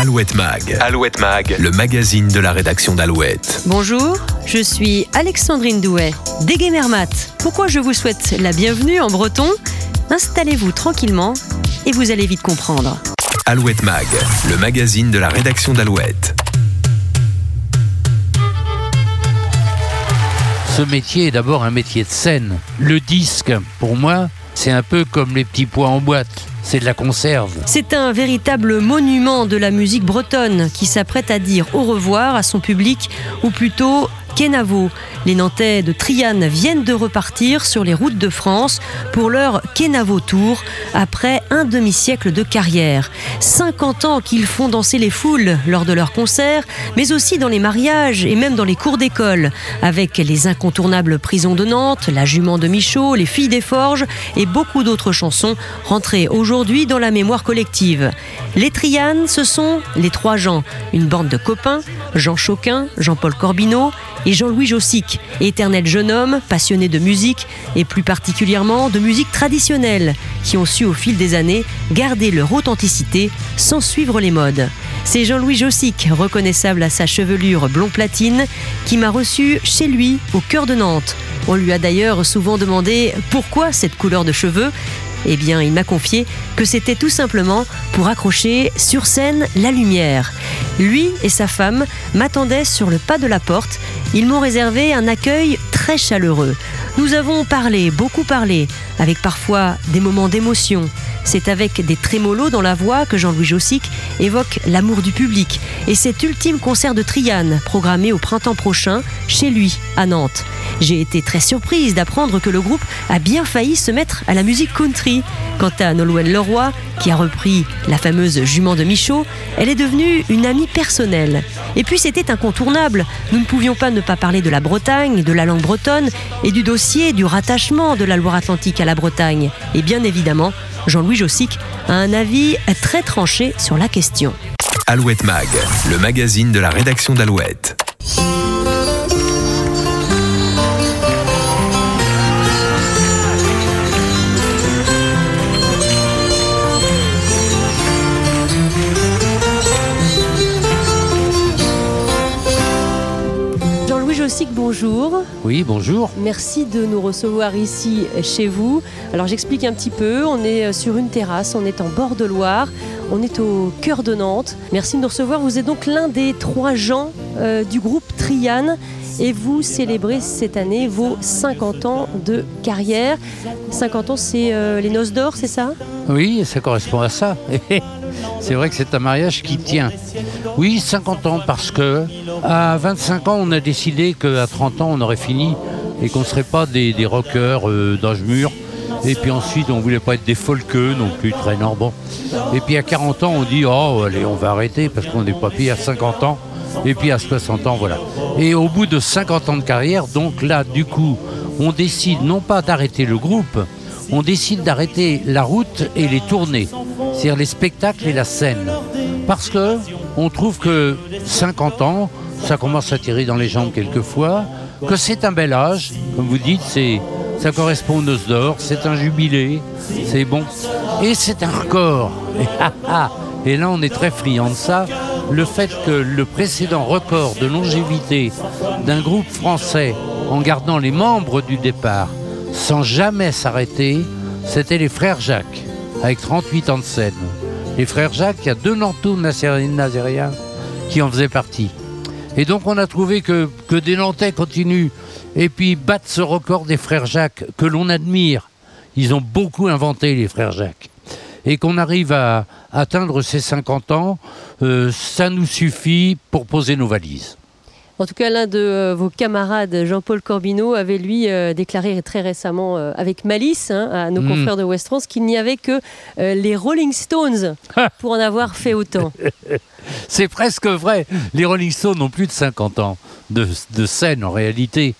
Alouette Mag. Alouette Mag, le magazine de la rédaction d'Alouette. Bonjour, je suis Alexandrine Douet, d'Egemermat. Pourquoi je vous souhaite la bienvenue en breton? Installez-vous tranquillement et vous allez vite comprendre. Alouette Mag, le magazine de la rédaction d'Alouette. Ce métier est d'abord un métier de scène. Le disque, pour moi, c'est un peu comme les petits pois en boîte. C'est de la conserve. C'est un véritable monument de la musique bretonne qui s'apprête à dire au revoir à son public, ou plutôt Kenavo. Les Nantais de Triane viennent de repartir sur les routes de France pour leur Kenavo Tour après un demi-siècle de carrière. 50 ans qu'ils font danser les foules lors de leurs concerts, mais aussi dans les mariages et même dans les cours d'école, avec les incontournables Prisons de Nantes, La Jument de Michaud, Les Filles des Forges et beaucoup d'autres chansons rentrées aujourd'hui dans la mémoire collective. Les Trianes, ce sont les trois Jean, une bande de copains, Jean Choquin, Jean-Paul Corbineau et Jean-Louis Jossic, éternel jeune homme passionné de musique et plus particulièrement de musique traditionnelle, qui ont su au fil des années garder leur authenticité sans suivre les modes. C'est Jean-Louis Jossic, reconnaissable à sa chevelure blond platine, qui m'a reçu chez lui au cœur de Nantes. On lui a d'ailleurs souvent demandé pourquoi cette couleur de cheveux eh bien, il m'a confié que c'était tout simplement pour accrocher sur scène la lumière. Lui et sa femme m'attendaient sur le pas de la porte. Ils m'ont réservé un accueil très chaleureux. Nous avons parlé, beaucoup parlé, avec parfois des moments d'émotion. C'est avec des trémolos dans la voix que Jean-Louis Jossic évoque l'amour du public et cet ultime concert de Triane programmé au printemps prochain chez lui à Nantes. J'ai été très surprise d'apprendre que le groupe a bien failli se mettre à la musique country. Quant à Nolwenn Leroy, qui a repris la fameuse jument de Michaud, elle est devenue une amie personnelle. Et puis c'était incontournable. Nous ne pouvions pas ne pas parler de la Bretagne, de la langue bretonne et du dossier du rattachement de la Loire-Atlantique à la Bretagne. Et bien évidemment, Jean-Louis Jossic a un avis très tranché sur la question. Alouette Mag, le magazine de la rédaction d'Alouette. Bonjour. Oui, bonjour. Merci de nous recevoir ici chez vous. Alors j'explique un petit peu, on est sur une terrasse, on est en bord de Loire, on est au cœur de Nantes. Merci de nous recevoir. Vous êtes donc l'un des trois gens euh, du groupe Triane et vous célébrez cette année vos 50 ans de carrière. 50 ans, c'est euh, les noces d'or, c'est ça? Oui, ça correspond à ça. C'est vrai que c'est un mariage qui tient. Oui, 50 ans, parce que à 25 ans, on a décidé qu'à 30 ans, on aurait fini et qu'on ne serait pas des, rockers euh, d'âge mûr. Et puis ensuite, on voulait pas être des folkeux non plus, très bon. Et puis à 40 ans, on dit, oh, allez, on va arrêter parce qu'on n'est pas pire à 50 ans. Et puis à 60 ans, voilà. Et au bout de 50 ans de carrière, donc là, du coup, on décide non pas d'arrêter le groupe, on décide d'arrêter la route et les tournées, c'est-à-dire les spectacles et la scène. Parce que on trouve que 50 ans, ça commence à tirer dans les jambes quelquefois, que c'est un bel âge, comme vous dites, c'est ça correspond aux noces d'or, c'est un jubilé, c'est bon. Et c'est un record. Et, là, on est très friand de ça. Le fait que le précédent record de longévité d'un groupe français, en gardant les membres du départ, sans jamais s'arrêter, c'était les frères Jacques, avec 38 ans de scène. Les frères Jacques, il y a deux Nantou nazériens qui en faisaient partie. Et donc on a trouvé que, que des Nantais continuent et puis battre ce record des frères Jacques que l'on admire. Ils ont beaucoup inventé les frères Jacques. Et qu'on arrive à atteindre ces 50 ans, euh, ça nous suffit pour poser nos valises. En tout cas, l'un de euh, vos camarades, Jean-Paul Corbineau, avait lui euh, déclaré très récemment avec malice hein, à nos Mm. confrères de West France qu'il n'y avait que euh, les Rolling Stones pour en avoir fait autant. C'est presque vrai. Les Rolling Stones ont plus de 50 ans de, de scène en réalité.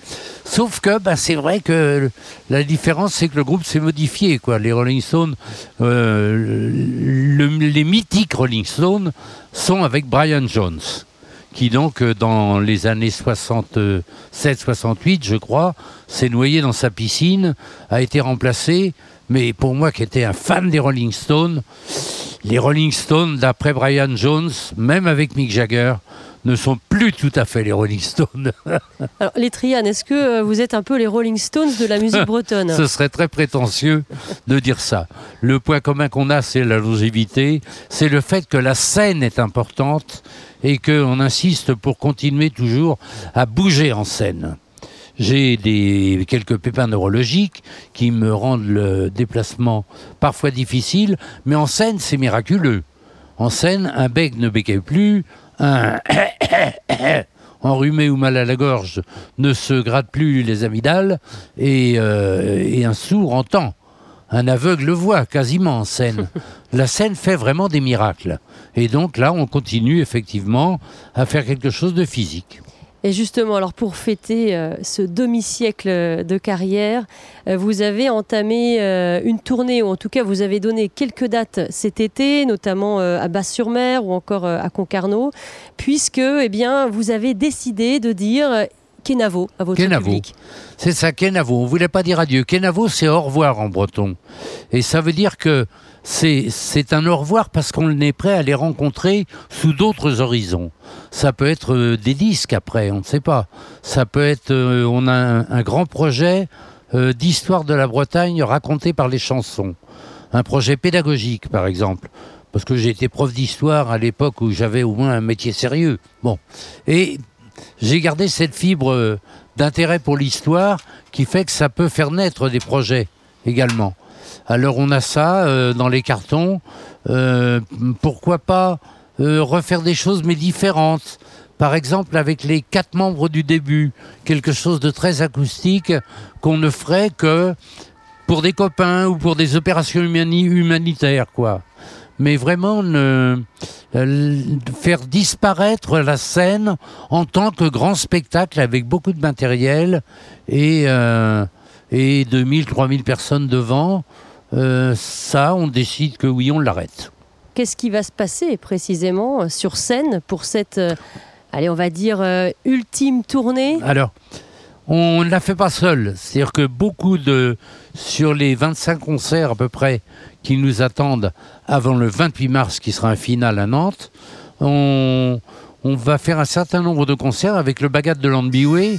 Sauf que bah, c'est vrai que la différence, c'est que le groupe s'est modifié. Quoi. Les Rolling Stones, euh, le- les mythiques Rolling Stones sont avec Brian Jones, qui donc, euh, dans les années 67-68, je crois, s'est noyé dans sa piscine, a été remplacé Mais pour moi qui étais un fan des Rolling Stones, les Rolling Stones, d'après Brian Jones, même avec Mick Jagger, ne sont plus tout à fait les Rolling Stones. Alors, les Trianes, est-ce que euh, vous êtes un peu les Rolling Stones de la musique bretonne? Ce serait très prétentieux de dire ça. Le point commun qu'on a, c'est la longévité, c'est le fait que la scène est importante et qu'on insiste pour continuer toujours à bouger en scène. J'ai des, quelques pépins neurologiques qui me rendent le déplacement parfois difficile, mais en scène, c'est miraculeux. En scène, un bec ne bécaye plus, un enrhumé ou mal à la gorge ne se gratte plus les amygdales et, euh, et un sourd entend. Un aveugle voit quasiment en scène. La scène fait vraiment des miracles. Et donc là, on continue effectivement à faire quelque chose de physique. Et justement, alors pour fêter euh, ce demi-siècle de carrière, euh, vous avez entamé euh, une tournée, ou en tout cas vous avez donné quelques dates cet été, notamment à Basse-sur-Mer ou encore à Concarneau, puisque eh bien, vous avez décidé de dire Kenavo à votre Kenavo. public. C'est ça, Kenavo. On ne voulait pas dire adieu. Kenavo, c'est au revoir en breton. Et ça veut dire que c'est un au revoir parce qu'on est prêt à les rencontrer sous d'autres horizons. Ça peut être euh, des disques après, on ne sait pas. Ça peut être, euh, on a un, grand projet euh, d'histoire de la Bretagne raconté par les chansons. Un projet pédagogique, par exemple. Parce que j'ai été prof d'histoire à l'époque où j'avais au moins un métier sérieux. Bon. Et j'ai gardé cette fibre d'intérêt pour l'histoire qui fait que ça peut faire naître des projets également. Alors on a ça euh, dans les cartons. Euh, pourquoi pas euh, refaire des choses mais différentes par exemple avec les quatre membres du début, quelque chose de très acoustique qu'on ne ferait que pour des copains ou pour des opérations humanitaires, quoi. Mais vraiment faire disparaître la scène en tant que grand spectacle avec beaucoup de matériel et, et 2000, 3000 personnes devant. Euh, ça, on décide que oui, on l'arrête. Qu'est-ce qui va se passer précisément euh, sur scène pour cette, euh, allez, on va dire, ultime tournée? Alors, on ne la fait pas seul. C'est-à-dire que beaucoup de, sur les 25 concerts à peu près qui nous attendent avant le 28 mars, qui sera un final à Nantes, on, on va faire un certain nombre de concerts avec le Bagat de Landbiway,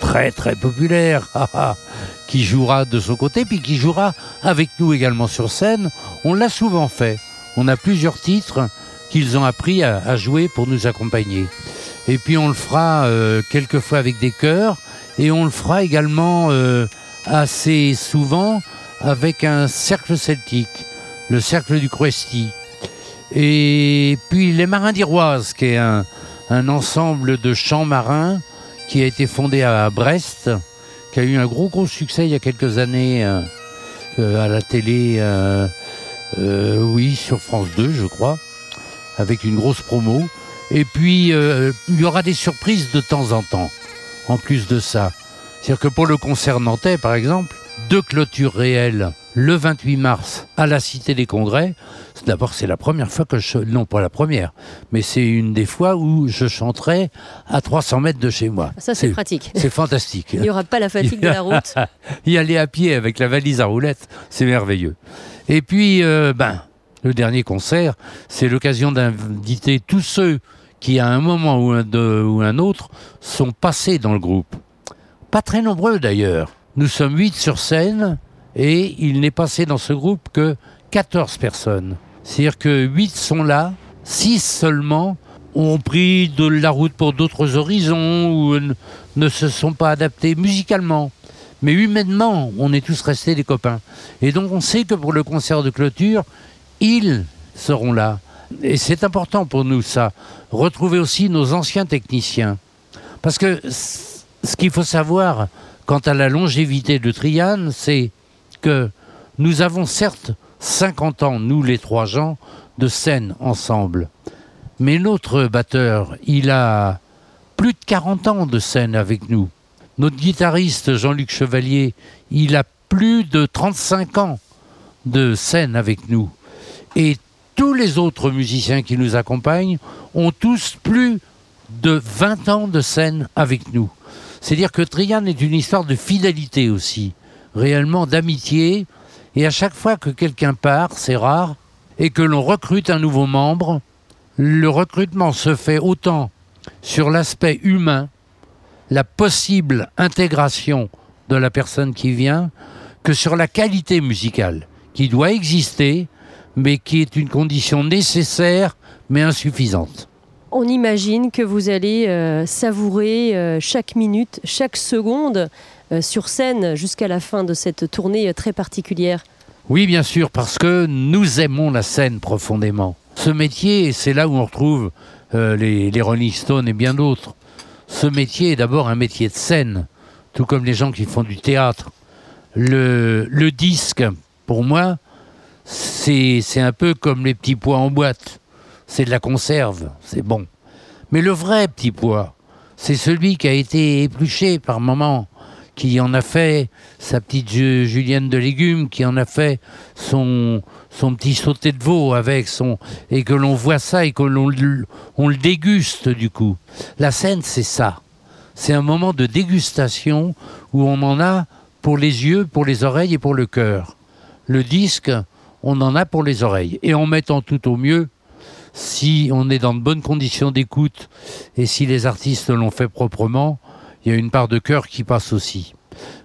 très très populaire, qui jouera de son côté, puis qui jouera avec nous également sur scène. On l'a souvent fait. On a plusieurs titres qu'ils ont appris à, jouer pour nous accompagner. Et puis on le fera euh, quelquefois avec des chœurs, et on le fera également euh, assez souvent avec un cercle celtique, le cercle du Cruesti. Et puis les Marins d'Iroise, qui est un ensemble de chants marins qui a été fondé à Brest, qui a eu un gros gros succès il y a quelques années euh, euh, à la télé, euh, oui, sur France 2, je crois, avec une grosse promo. Et puis, il y aura des surprises de temps en temps, en plus de ça. C'est-à-dire que pour le concert nantais, par exemple, deux clôtures réelles le 28 mars à la Cité des Congrès. D'abord, c'est la première fois que je... Non, pas la première, mais c'est une des fois où je chanterai à 300 mètres de chez moi. Ça, c'est pratique. C'est fantastique. Il n'y aura pas la fatigue de la route. y aller à pied avec la valise à roulettes, c'est merveilleux. Et puis, euh, ben, le dernier concert, c'est l'occasion d'inviter tous ceux qui, à un moment ou un, ou un autre, sont passés dans le groupe. Pas très nombreux d'ailleurs. Nous sommes huit sur scène et il n'est passé dans ce groupe que 14 personnes. C'est-à-dire que 8 sont là, 6 seulement ont pris de la route pour d'autres horizons ou ne se sont pas adaptés musicalement. Mais humainement, on est tous restés des copains. Et donc on sait que pour le concert de clôture, ils seront là. Et c'est important pour nous ça, retrouver aussi nos anciens techniciens. Parce que ce qu'il faut savoir quant à la longévité de Triane, c'est nous avons certes 50 ans, nous les trois gens, de scène ensemble. Mais notre batteur, il a plus de 40 ans de scène avec nous. Notre guitariste Jean-Luc Chevalier, il a plus de 35 ans de scène avec nous. Et tous les autres musiciens qui nous accompagnent ont tous plus de 20 ans de scène avec nous. C'est-à-dire que Trian est une histoire de fidélité aussi réellement d'amitié Et à chaque fois que quelqu'un part, c'est rare, et que l'on recrute un nouveau membre, le recrutement se fait autant sur l'aspect humain, la possible intégration de la personne qui vient, que sur la qualité musicale, qui doit exister, mais qui est une condition nécessaire, mais insuffisante. On imagine que vous allez euh, savourer euh, chaque minute, chaque seconde euh, sur scène jusqu'à la fin de cette tournée très particulière. Oui, bien sûr, parce que nous aimons la scène profondément. Ce métier, c'est là où on retrouve les, les Rolling Stones et bien d'autres. Ce métier est d'abord un métier de scène, tout comme les gens qui font du théâtre. Le, le disque, pour moi, c'est un peu comme les petits pois en boîte. C'est de la conserve, c'est bon. Mais le vrai petit pois, c'est celui qui a été épluché par moment, qui en a fait sa petite julienne de légumes, qui en a fait son, son petit sauté de veau avec son. et que l'on voit ça et que l'on on le déguste du coup. La scène, c'est ça. C'est un moment de dégustation où on en a pour les yeux, pour les oreilles et pour le cœur. Le disque, on en a pour les oreilles. Et en mettant tout au mieux, si on est dans de bonnes conditions d'écoute et si les artistes l'ont fait proprement, il y a une part de cœur qui passe aussi.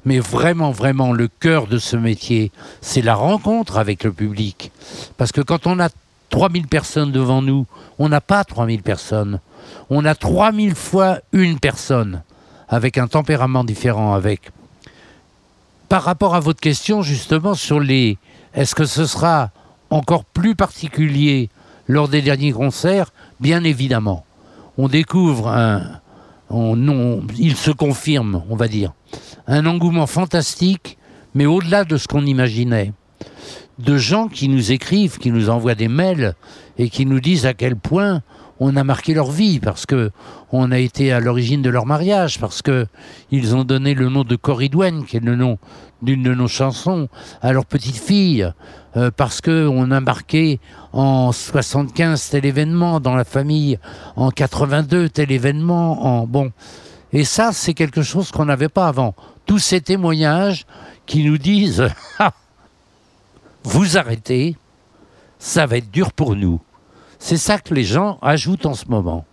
Mais vraiment, vraiment, le cœur de ce métier, c'est la rencontre avec le public. Parce que quand on a 3000 personnes devant nous, on n'a pas 3000 personnes. On a 3000 fois une personne, avec un tempérament différent, avec. Par rapport à votre question, justement, sur les est-ce que ce sera encore plus particulier lors des derniers concerts Bien évidemment. On découvre un. il se confirme, on va dire. Un engouement fantastique, mais au-delà de ce qu'on imaginait. De gens qui nous écrivent, qui nous envoient des mails et qui nous disent à quel point on a marqué leur vie parce que on a été à l'origine de leur mariage, parce que ils ont donné le nom de Corridouane, qui est le nom d'une de nos chansons, à leur petite fille, euh, parce que on a marqué en 75 tel événement dans la famille, en 82 tel événement, en bon. Et ça, c'est quelque chose qu'on n'avait pas avant. Tous ces témoignages qui nous disent, ah, vous arrêtez, ça va être dur pour nous. C'est ça que les gens ajoutent en ce moment.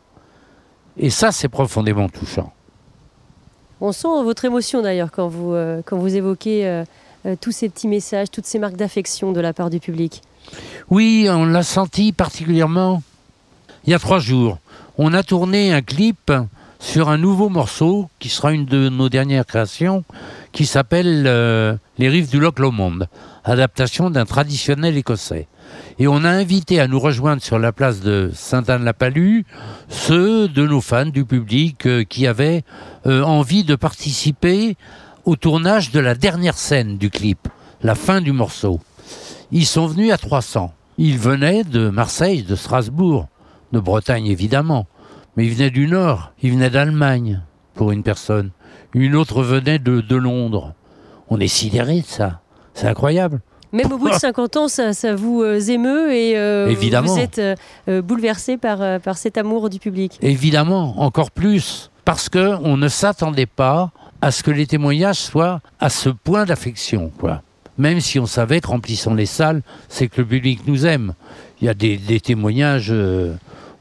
Et ça, c'est profondément touchant. On sent votre émotion d'ailleurs quand vous, euh, évoquez euh, euh, tous ces petits messages, toutes ces marques d'affection de la part du public. Oui, on l'a senti particulièrement il y a trois jours. On a tourné un clip sur un nouveau morceau qui sera une de nos dernières créations qui s'appelle Les rives du Loch Lomond, adaptation d'un traditionnel écossais. Et on a invité à nous rejoindre sur la place de Sainte-Anne-la-Palue ceux de nos fans du public euh, qui avaient euh, envie de participer au tournage de la dernière scène du clip, la fin du morceau. Ils sont venus à 300. Ils venaient de Marseille, de Strasbourg, de Bretagne évidemment, mais ils venaient du Nord, ils venaient d'Allemagne pour une personne. Une autre venait de, de Londres. On est sidérés de ça. C'est incroyable. Même au bout de 50 ans, ça, vous euh, émeut et euh, vous êtes euh, bouleversé par, par cet amour du public. Évidemment, encore plus, parce qu'on ne s'attendait pas à ce que les témoignages soient à ce point d'affection, quoi. Même si on savait que remplissant les salles, c'est que le public nous aime. Il y a des, témoignages,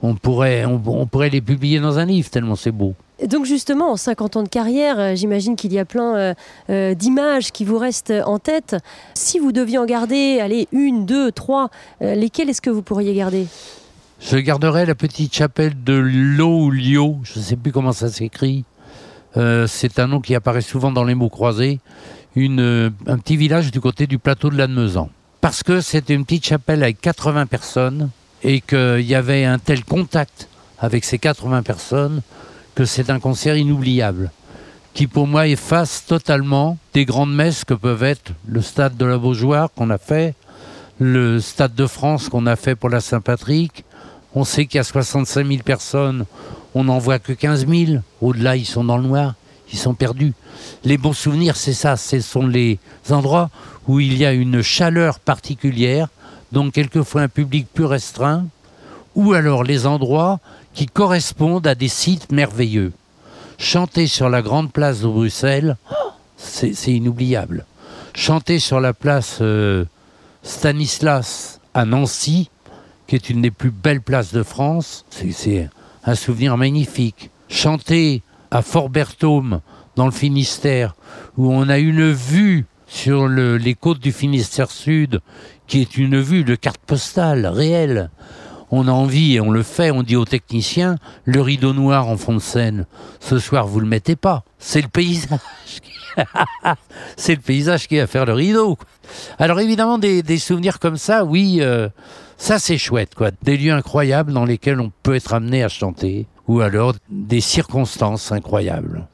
on, pourrait, on pourrait les publier dans un livre, tellement c'est beau. Donc justement, en 50 ans de carrière, euh, j'imagine qu'il y a plein euh, euh, d'images qui vous restent en tête. Si vous deviez en garder, allez, une, deux, trois, lesquelles est-ce que vous pourriez garder? Je garderais la petite chapelle de Lio, je ne sais plus comment ça s'écrit. c'est un nom qui apparaît souvent dans les mots croisés. Une, un petit village du côté du plateau de Lannemezan. Parce que c'était une petite chapelle avec 80 personnes et qu'il y avait un tel contact avec ces 80 personnes que c'est un concert inoubliable, qui pour moi efface totalement des grandes messes que peuvent être le stade de la Beaujoire qu'on a fait, le stade de France qu'on a fait pour la Saint-Patrick. On sait qu'il y a 65 000 personnes, on n'en voit que 15 000. Au-delà, ils sont dans le noir, sont perdus. Les bons souvenirs, c'est ça, ce sont les endroits où il y a une chaleur particulière, donc quelquefois un public plus restreint, ou alors les endroits qui correspondent à des sites merveilleux. Chanter sur la grande place de Bruxelles, c'est inoubliable. chanter sur la place euh, Stanislas à Nancy, qui est une des plus belles places de France, c'est un souvenir magnifique. Chanter à Fort Berthaume, dans le Finistère, où on a une vue sur les côtes du Finistère Sud, qui est une vue de carte postale réelle. On a envie et on le fait, on dit aux techniciens, le rideau noir en fond de scène, ce soir vous le mettez pas, c'est le paysage. c'est le paysage qui va faire le rideau. Alors évidemment, des, souvenirs comme ça, oui, euh, ça c'est chouette, quoi. Des lieux incroyables dans lesquels on peut être amené à chanter, ou alors des circonstances incroyables.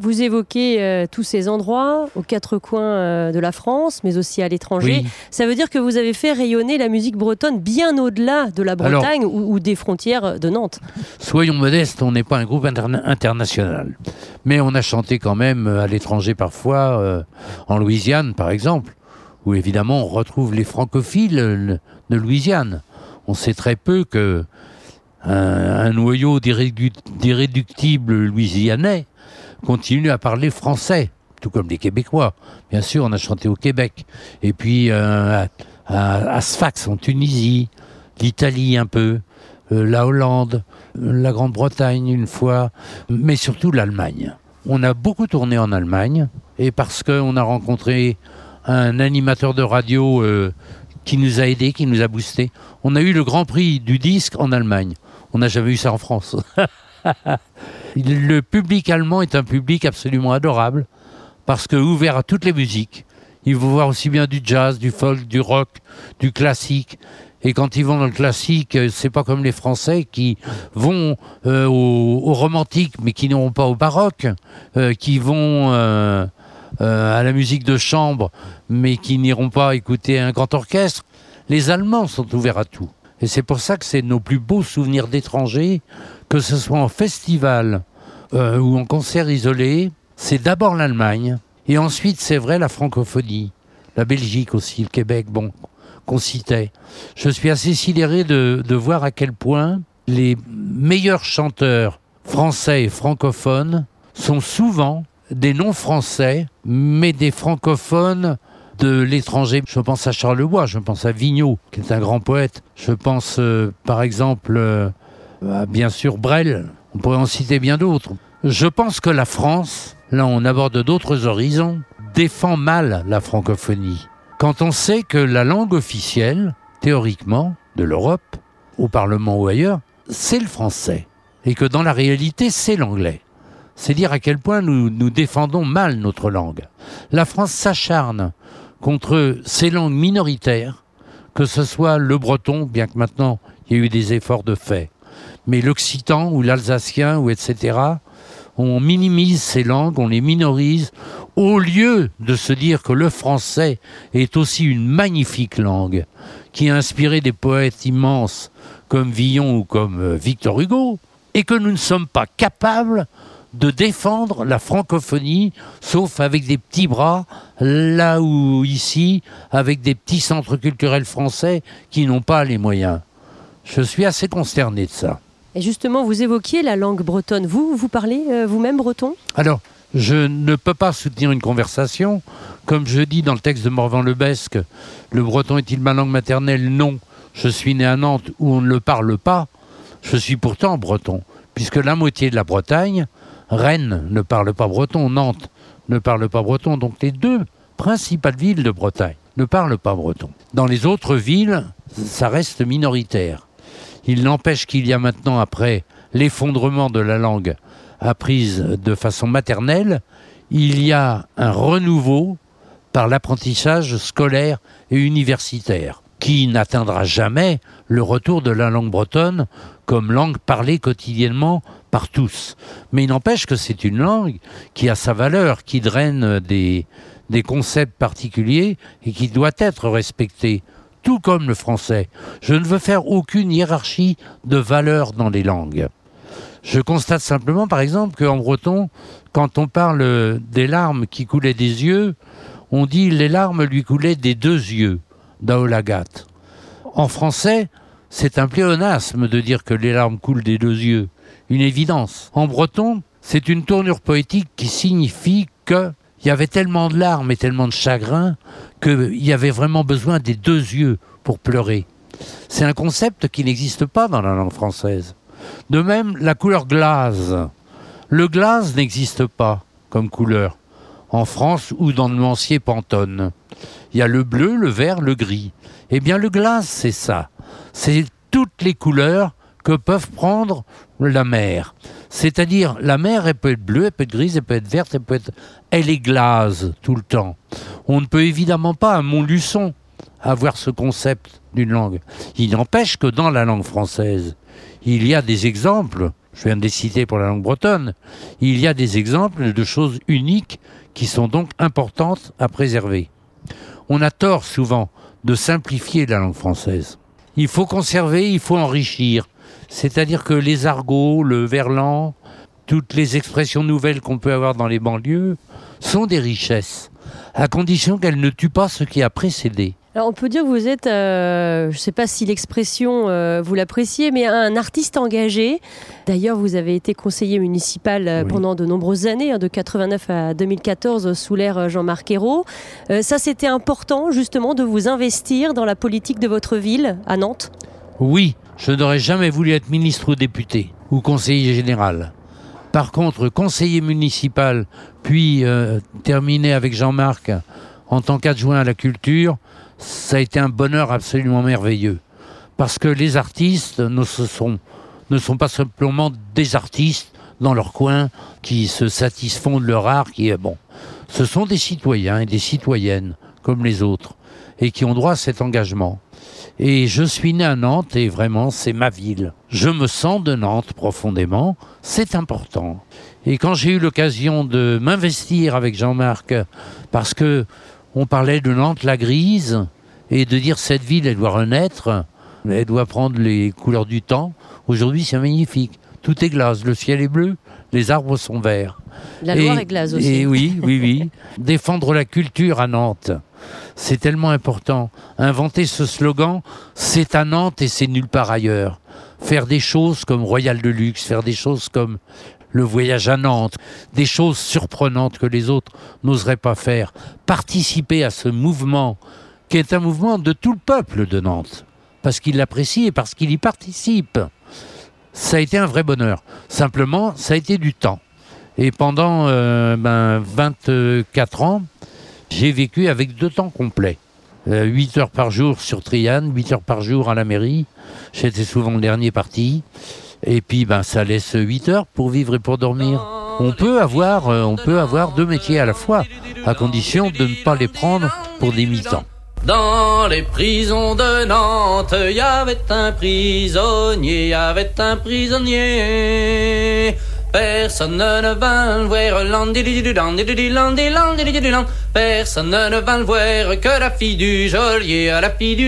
Vous évoquez euh, tous ces endroits aux quatre coins euh, de la France, mais aussi à l'étranger. Ça veut dire que vous avez fait rayonner la musique bretonne bien au-delà de la Bretagne ou, des frontières de Nantes. Soyons modestes, on n'est pas un groupe international. Mais on a chanté quand même euh, à l'étranger parfois, en Louisiane par exemple, où évidemment on retrouve les francophiles de Louisiane. On sait très peu que un noyau d'irréductibles louisianais continue à parler français, tout comme les Québécois. Bien sûr, on a chanté au Québec. Et puis euh, à, Sfax, en Tunisie, l'Italie un peu, euh, la Hollande, la Grande-Bretagne une fois, mais surtout l'Allemagne. On a beaucoup tourné en Allemagne, et parce qu'on a rencontré un animateur de radio euh, qui nous a aidés, qui nous a boosté. On a eu le Grand Prix du disque en Allemagne. On n'a jamais eu ça en France. le public allemand est un public absolument adorable parce que ouvert à toutes les musiques. Ils vont voir aussi bien du jazz, du folk, du rock, du classique. Et quand ils vont dans le classique, euh, c'est pas comme les Français qui vont euh, au, romantique, mais qui n'iront pas au baroque, euh, qui vont à la musique de chambre, mais qui n'iront pas écouter un grand orchestre. Les Allemands sont ouverts à tout. Et c'est pour ça que c'est nos plus beaux souvenirs d'étrangers que ce soit en festival euh, ou en concert isolé, c'est d'abord l'Allemagne, et ensuite, c'est vrai, la francophonie, la Belgique aussi, le Québec, bon, qu'on citait. Je suis assez sidéré de, de voir à quel point les meilleurs chanteurs français et francophones sont souvent des non-français, mais des francophones de l'étranger. Je pense à Charles je pense à Vigneault, qui est un grand poète. Je pense euh, par exemple euh, bah, bien sûr Brel, on pourrait en citer bien d'autres. Je pense que la France, là on aborde d'autres horizons, défend mal la francophonie. Quand on sait que la langue officielle, théoriquement, de l'Europe, au Parlement ou ailleurs, c'est le français. Et que dans la réalité, c'est l'anglais. C'est dire à quel point nous défendons mal notre langue. La France s'acharne contre ces langues minoritaires, que ce soit le breton, bien que maintenant il y ait eu des efforts de fait, mais l'occitan ou l'alsacien ou etc., on minimise ces langues, on les minorise, au lieu de se dire que le français est aussi une magnifique langue, qui a inspiré des poètes immenses comme Villon ou comme euh, Victor Hugo, et que nous ne sommes pas capables de défendre la francophonie, sauf avec des petits bras, là où ici, avec des petits centres culturels français qui n'ont pas les moyens. Je suis assez consterné de ça. Et justement, vous évoquiez la langue bretonne. Vous, vous parlez euh, vous-même breton? Alors, je ne peux pas soutenir une conversation. Comme je dis dans le texte de Morvan Lebesque, le breton est-il ma langue maternelle? Non. Je suis né à Nantes où on ne le parle pas. Je suis pourtant breton, puisque la moitié de la Bretagne, Rennes ne parle pas breton, Nantes ne parle pas breton. Donc les deux principales villes de Bretagne ne parlent pas breton. Dans les autres villes, ça reste minoritaire. Il n'empêche qu'il y a maintenant, après l'effondrement de la langue apprise de façon maternelle, il y a un renouveau par l'apprentissage scolaire et universitaire, qui n'atteindra jamais le retour de la langue bretonne comme langue parlée quotidiennement par tous. Mais il n'empêche que c'est une langue qui a sa valeur, qui draine des, concepts particuliers et qui doit être respectée tout comme le français. Je ne veux faire aucune hiérarchie de valeurs dans les langues. Je constate simplement, par exemple, qu'en breton, quand on parle des larmes qui coulaient des yeux, on dit les larmes lui coulaient des deux yeux, En français, c'est un pléonasme de dire que les larmes coulent des deux yeux, une évidence. En breton, c'est une tournure poétique qui signifie qu'il il y avait tellement de larmes et tellement de chagrin qu'il y avait vraiment besoin des deux yeux pour pleurer. C'est un concept qui n'existe pas dans la langue française. De même, la couleur glace. Le glace n'existe pas comme couleur en France ou dans le nuancier Pantone. Il y a le bleu, le vert, le gris. Eh bien, le glace, c'est ça. C'est toutes les couleurs que peuvent prendre la mer. C'est-à-dire, la mer, elle peut être bleue, elle peut être grise, elle peut être verte. Elle est glace tout le temps. On ne peut évidemment pas, à Montluçon, avoir ce concept d'une langue. Il n'empêche que dans la langue française, il y a des exemples, je viens de les citer pour la langue bretonne, il y a des exemples de choses uniques qui sont donc importantes à préserver. On a tort souvent de simplifier la langue française. Il faut conserver, il faut enrichir. C'est-à-dire que les argots, le verlan, toutes les expressions nouvelles qu'on peut avoir dans les banlieues sont des richesses, à condition qu'elles ne tuent pas ce qui a précédé on peut dire que vous êtes, euh, je ne sais pas si l'expression euh, vous l'appréciez, mais un artiste engagé. D'ailleurs, vous avez été conseiller municipal euh, pendant de nombreuses années, hein, de 89 à 2014, sous l'ère Jean-Marc Ayrault. ça, c'était important justement de vous investir dans la politique de votre ville, à Nantes? Oui, je n'aurais jamais voulu être ministre ou député ou conseiller général. Par contre, conseiller municipal, puis terminé avec Jean-Marc en tant qu'adjoint à la culture, ça a été un bonheur absolument merveilleux. Parce que les artistes ne, sont, ne sont pas simplement des artistes dans leur coin qui se satisfont de leur art, qui est bon. Ce sont des citoyens et des citoyennes comme les autres et qui ont droit à cet engagement. Et je suis né à Nantes et vraiment c'est ma ville. Je me sens de Nantes profondément, c'est important. Et quand j'ai eu l'occasion de m'investir avec Jean-Marc, parce que on parlait de Nantes la grise et de dire cette ville, elle doit renaître, elle doit prendre les couleurs du temps. Aujourd'hui, c'est magnifique. Tout est glace, le ciel est bleu, les arbres sont verts. La Loire est glace aussi. Et oui, oui, oui. Défendre la culture à Nantes, c'est tellement important. Inventer ce slogan, c'est à Nantes et c'est nulle part ailleurs. Faire des choses comme Royal de Luxe, faire des choses comme le voyage à Nantes, des choses surprenantes que les autres n'oseraient pas faire, participer à ce mouvement qui est un mouvement de tout le peuple de Nantes, parce qu'il l'apprécie et parce qu'il y participe. Ça a été un vrai bonheur. Simplement, ça a été du temps. Et pendant euh, ben, 24 ans, j'ai vécu avec deux temps complets. 8 euh, heures par jour sur Triane, 8 heures par jour à la mairie. J'étais souvent le dernier parti. Et puis, ben, ça laisse 8 heures pour vivre et pour dormir. On peut avoir, euh, on peut avoir deux métiers à la fois, à condition de ne pas les prendre pour des mi-temps. Dans les prisons de Nantes, il y avait un prisonnier, y avait un prisonnier. Personne ne vint le voir, Personne ne vint le voir que la fille du geôlier, la fille du.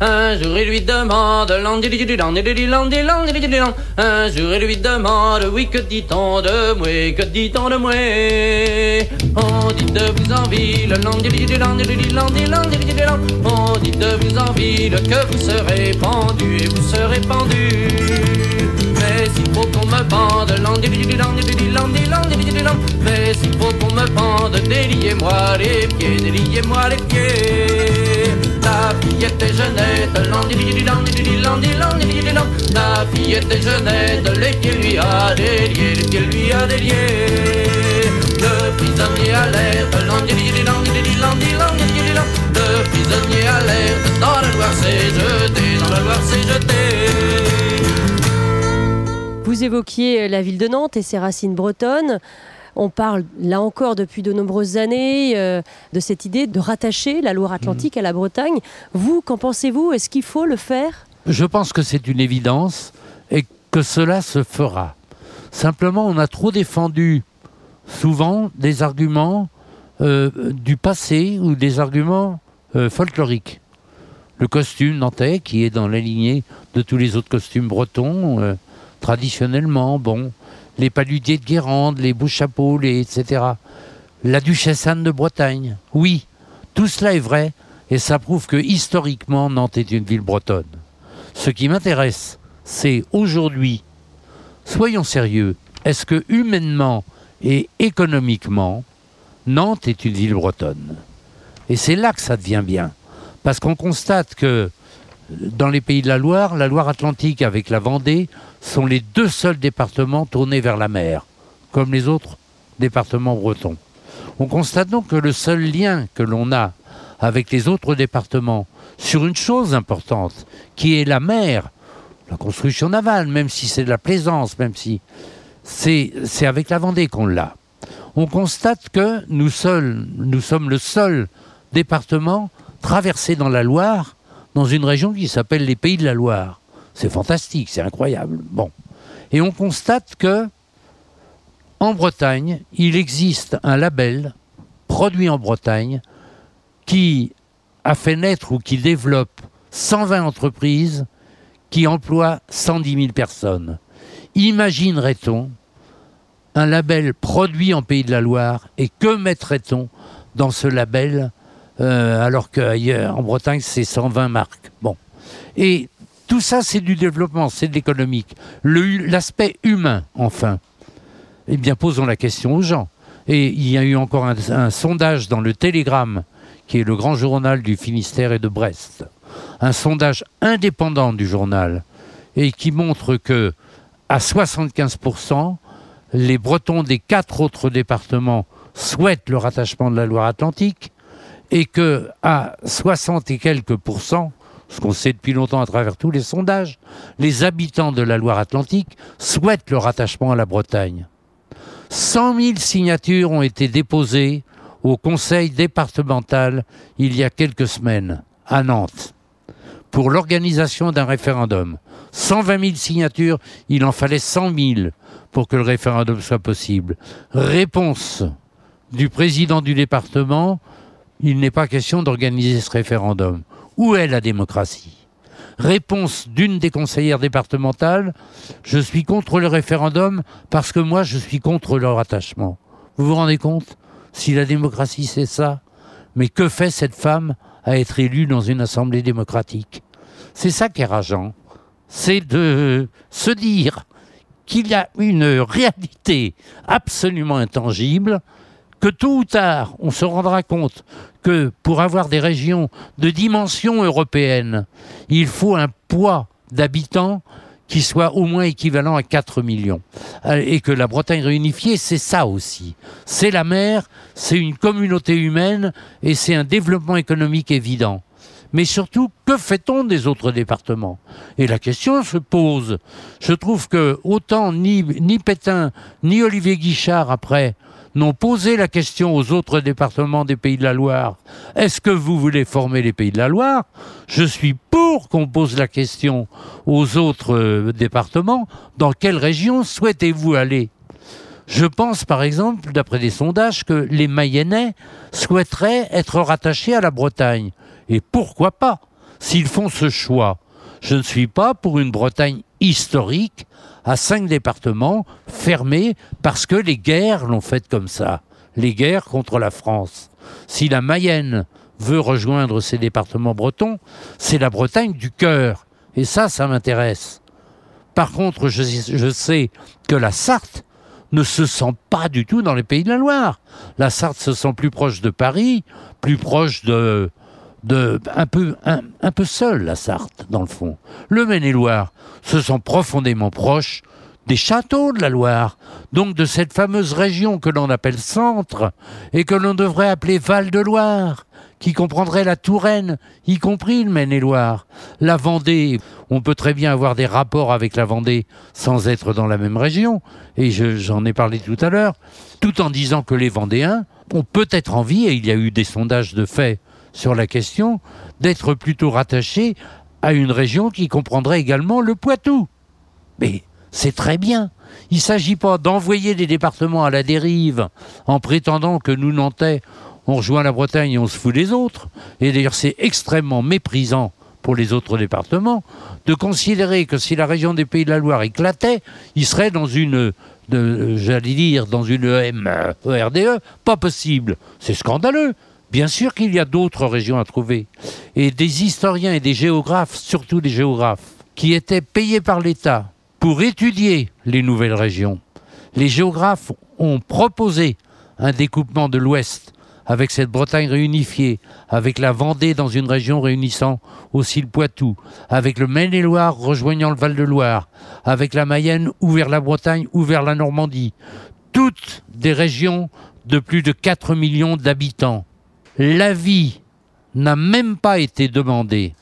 Un jour il lui demande, un jour il lui demande, oui que dit-on de que dit-on de vous en ville, vous en ville que vous serez pendu et vous serez pendu mais s'il faut qu'on me pende, mais s'il faut qu'on me pende, déliez-moi les pieds, déliez-moi les pieds. La fille était jeunette, la fille était jeunette, les pieds lui a délié, les pieds lui a délié. Le prisonnier alerte, le prisonnier alerte, dans la Loire s'est jeté, dans la Loire s'est jeté. Vous évoquiez la ville de Nantes et ses racines bretonnes. On parle là encore depuis de nombreuses années euh, de cette idée de rattacher la Loire-Atlantique à la Bretagne. Vous, qu'en pensez-vous? Est-ce qu'il faut le faire? Je pense que c'est une évidence et que cela se fera. Simplement, on a trop défendu souvent des arguments euh, du passé ou des arguments euh, folkloriques. Le costume nantais, qui est dans la lignée de tous les autres costumes bretons, traditionnellement, bon, les paludiers de Guérande, les beaux chapeaux, les, etc. La duchesse Anne de Bretagne, oui, tout cela est vrai, et ça prouve que historiquement, Nantes est une ville bretonne. Ce qui m'intéresse, c'est aujourd'hui, soyons sérieux, est-ce que humainement Et économiquement, Nantes est une ville bretonne? Et c'est là que ça devient bien. Parce qu'on constate que dans les pays de la Loire, la Loire-Atlantique avec la Vendée sont les deux seuls départements tournés vers la mer, comme les autres départements bretons. On constate donc que le seul lien que l'on a avec les autres départements sur une chose importante, qui est la mer, la construction navale, même si c'est de la plaisance, même si c'est avec la Vendée qu'on l'a. On constate que nous, seuls, nous sommes le seul département traversé dans la Loire, dans une région qui s'appelle les Pays de la Loire. C'est fantastique, c'est incroyable. Bon. Et on constate que en Bretagne, il existe un label produit en Bretagne qui a fait naître ou qui développe 120 entreprises qui emploient 110 000 personnes. Imaginerait-on un label produit en Pays de la Loire et que mettrait-on dans ce label euh, alors qu'ailleurs en Bretagne c'est 120 marques Bon. Et tout ça c'est du développement, c'est de l'économique. L'aspect humain, enfin. Eh bien, posons la question aux gens. Et il y a eu encore un sondage dans le Télégramme qui est le grand journal du Finistère et de Brest. Un sondage indépendant du journal et qui montre que à 75%, les Bretons des quatre autres départements souhaitent le rattachement de la Loire-Atlantique et que à 60 et quelques pourcents, ce qu'on sait depuis longtemps à travers tous les sondages, les habitants de la Loire-Atlantique souhaitent le rattachement à la Bretagne. 100 000 signatures ont été déposées au conseil départemental il y a quelques semaines à Nantes pour l'organisation d'un référendum. 120 000 signatures, il en fallait 100 000 pour que le référendum soit possible. Réponse du président du département, il n'est pas question d'organiser ce référendum. Où est la démocratie? Réponse d'une des conseillères départementales, je suis contre le référendum parce que moi je suis contre leur attachement. Vous vous rendez compte? Si la démocratie c'est ça, mais que fait cette femme à être élue dans une assemblée démocratique? C'est ça qui est rageant. C'est de se dire qu'il y a une réalité absolument intangible, que tôt ou tard, on se rendra compte que pour avoir des régions de dimension européenne, il faut un poids d'habitants qui soit au moins équivalent à 4 millions. Euh, et que la Bretagne réunifiée, c'est ça aussi. C'est la mer, c'est une communauté humaine et c'est un développement économique évident. Mais surtout, que fait-on des autres départements? Et la question se pose. Je trouve que autant ni, ni Pétain ni Olivier Guichard, après, n'ont posé la question aux autres départements des Pays de la Loire. Est-ce que vous voulez former les Pays de la Loire? Je suis pour qu'on pose la question aux autres euh, départements. Dans quelle région souhaitez-vous aller? Je pense par exemple, d'après des sondages, que les Mayennais souhaiteraient être rattachés à la Bretagne. Et pourquoi pas S'ils font ce choix, je ne suis pas pour une Bretagne historique à cinq départements fermés parce que les guerres l'ont fait comme ça. Les guerres contre la France. Si la Mayenne veut rejoindre ces départements bretons, c'est la Bretagne du cœur. Et ça, ça m'intéresse. Par contre, je, je, sais que la Sarthe ne se sent pas du tout dans les pays de la Loire. La Sarthe se sent plus proche de Paris, plus proche de, de un peu un, peu seul la Sarthe dans le fond. Le Maine-et-Loire se sent profondément proche des châteaux de la Loire, donc de cette fameuse région que l'on appelle centre et que l'on devrait appeler Val-de-Loire, qui comprendrait la Touraine, y compris le Maine-et-Loire. La Vendée, on peut très bien avoir des rapports avec la Vendée sans être dans la même région, et j'en ai parlé tout à l'heure, tout en disant que les Vendéens ont peut-être envie, et il y a eu des sondages de fait sur la question d'être plutôt rattaché à une région qui comprendrait également le Poitou. Mais c'est très bien. Il ne s'agit pas d'envoyer des départements à la dérive en prétendant que nous, Nantais, on rejoint la Bretagne et on se fout des autres. Et d'ailleurs, c'est extrêmement méprisant pour les autres départements de considérer que si la région des Pays de la Loire éclatait, il serait dans une, j'allais dire, dans une EMRDE. E. Pas possible. C'est scandaleux. Bien sûr qu'il y a d'autres régions à trouver. Et des historiens et des géographes, surtout des géographes, qui étaient payés par l'État pour étudier les nouvelles régions, Les géographes ont proposé un découpement de l'Ouest avec cette Bretagne réunifiée, avec la Vendée dans une région réunissant aussi le Poitou, avec le Maine-et-Loire rejoignant le Val-de-Loire, avec la Mayenne ou vers la Bretagne ou vers la Normandie. Toutes des régions de plus de 4 millions d'habitants. L'avis n'a même pas été demandé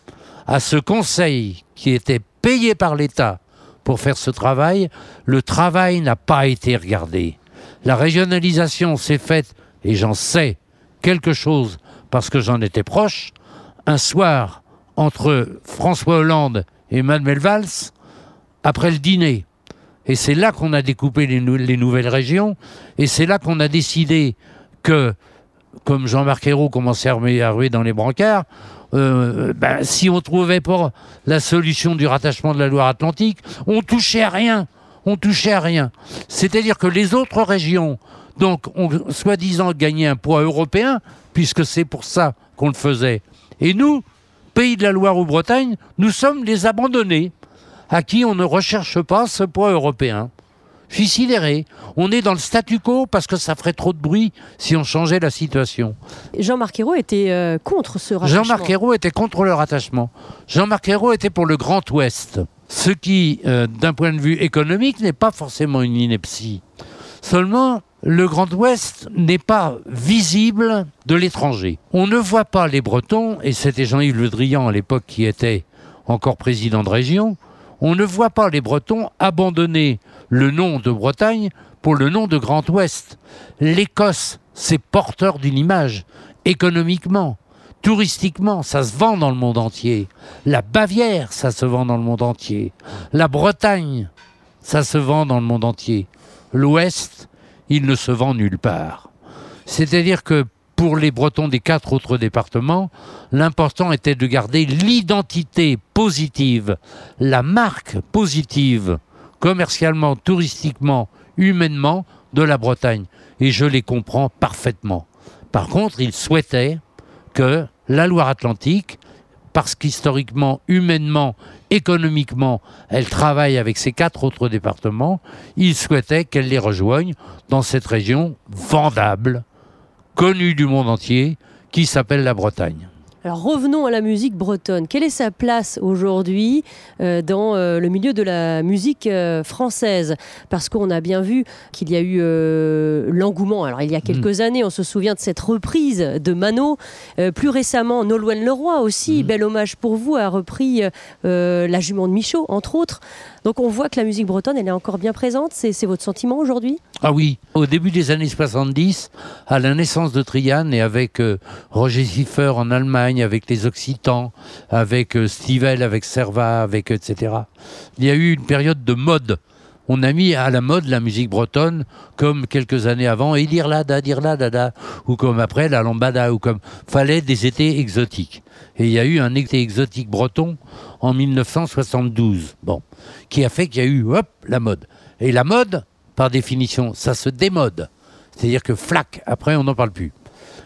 à ce conseil qui était payé par l'État pour faire ce travail. Le travail n'a pas été regardé. La régionalisation s'est faite, et j'en sais quelque chose parce que j'en étais proche, un soir entre François Hollande et Manuel Valls, après le dîner. Et c'est là qu'on a découpé les, nouvelles régions, et c'est là qu'on a décidé que, comme Jean-Marc Ayrault commençait à ruer dans les brancards, euh, ben, si on trouvait pas la solution du rattachement de la Loire-Atlantique, on touchait à rien. On touchait à rien. C'est-à-dire que les autres régions donc, on soi-disant gagné un poids européen, puisque c'est pour ça qu'on le faisait. Et nous, pays de la Loire ou Bretagne, nous sommes les abandonnés, à qui on ne recherche pas ce poids européen. Je suis sidéré. On est dans le statu quo parce que ça ferait trop de bruit si on changeait la situation. Jean-Marc Ayrault était euh, contre ce rattachement. Jean-Marc Ayrault était contre le rattachement. Jean-Marc Ayrault était pour le Grand Ouest. Ce qui, euh, d'un point de vue économique, n'est pas forcément une ineptie. Seulement, le Grand Ouest n'est pas visible de l'étranger. On ne voit pas les Bretons, et c'était Jean-Yves Le Drian à l'époque qui était encore président de région, on ne voit pas les Bretons abandonner le nom de Bretagne pour le nom de Grand Ouest. L'Écosse, c'est porteur d'une image, économiquement, touristiquement, ça se vend dans le monde entier. La Bavière, ça se vend dans le monde entier. La Bretagne, ça se vend dans le monde entier. L'Ouest, il ne se vend nulle part. C'est-à-dire que pour les Bretons des quatre autres départements, l'important était de garder l'identité positive, la marque positive, commercialement, touristiquement, humainement, de la Bretagne. Et je les comprends parfaitement. Par contre, ils souhaitaient que la Loire-Atlantique, parce qu'historiquement, humainement, économiquement, elle travaille avec ces quatre autres départements, il souhaitait qu'elle les rejoigne dans cette région vendable, connue du monde entier, qui s'appelle la Bretagne. Alors revenons à la musique bretonne. Quelle est sa place aujourd'hui euh, dans euh, le milieu de la musique euh, française? Parce qu'on a bien vu qu'il y a eu l'engouement. Alors il y a quelques hmm. années, on se souvient de cette reprise de Mano. plus récemment, Nolwenn Leroy aussi, hmm. bel hommage pour vous, a repris La jument de Michaud, entre autres. Donc on voit que la musique bretonne, elle est encore bien présente. C'est votre sentiment aujourd'hui? Ah oui. Au début des années 70, à la naissance de Triane et avec Roger Siffer en Allemagne, avec les Occitans, avec euh, Stivell, avec Serva, avec etc. Il y a eu une période de mode. On a mis à la mode la musique bretonne, comme quelques années avant, et dire là, da, dire là, da, ou comme après la lambada, ou comme fallait des étés exotiques. Et il y a eu un été exotique breton en 1972, bon, qui a fait qu'il y a eu, hop, la mode. Et la mode, par définition, ça se démode. C'est-à-dire que flac, après, on n'en parle plus.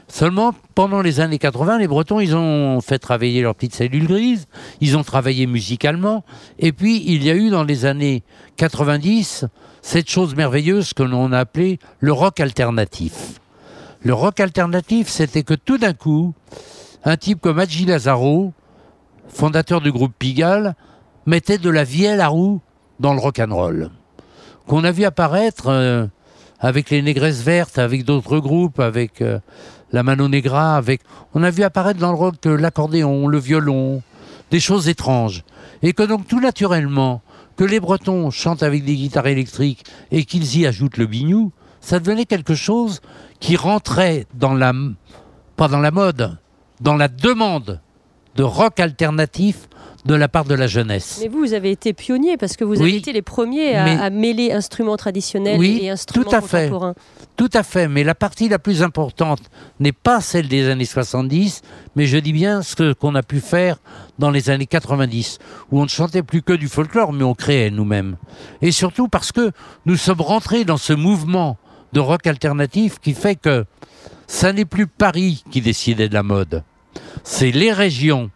Seulement, pendant les années 80, les Bretons, ils ont fait travailler leurs petites cellules grises, ils ont travaillé musicalement, et puis il y a eu dans les années 90 cette chose merveilleuse que l'on a appelée le rock alternatif. Le rock alternatif, c'était que tout d'un coup, un type comme Adji Lazaro, fondateur du groupe Pigalle, mettait de la vielle à roue dans le rock and roll. Qu'on a vu apparaître euh, avec les Négresses Vertes, avec d'autres groupes, avec euh, la Mano Negra, avec. On a vu apparaître dans le rock l'accordéon, le violon, des choses étranges. Et que donc tout naturellement, que les Bretons chantent avec des guitares électriques et qu'ils y ajoutent le bignou, ça devenait quelque chose qui rentrait dans la. pas dans la mode, dans la demande de rock alternatif de la part de la jeunesse. Mais vous, vous avez été pionnier parce que vous avez été les premiers à, mêler instruments traditionnels et instruments tout à contemporains. Fait. Tout à fait, mais la partie la plus importante n'est pas celle des années 70, mais je dis bien ce qu'on a pu faire dans les années 90, où on ne chantait plus que du folklore, mais on créait nous-mêmes. Et surtout parce que nous sommes rentrés dans ce mouvement de rock alternatif qui fait que ça n'est plus Paris qui décidait de la mode, c'est les régions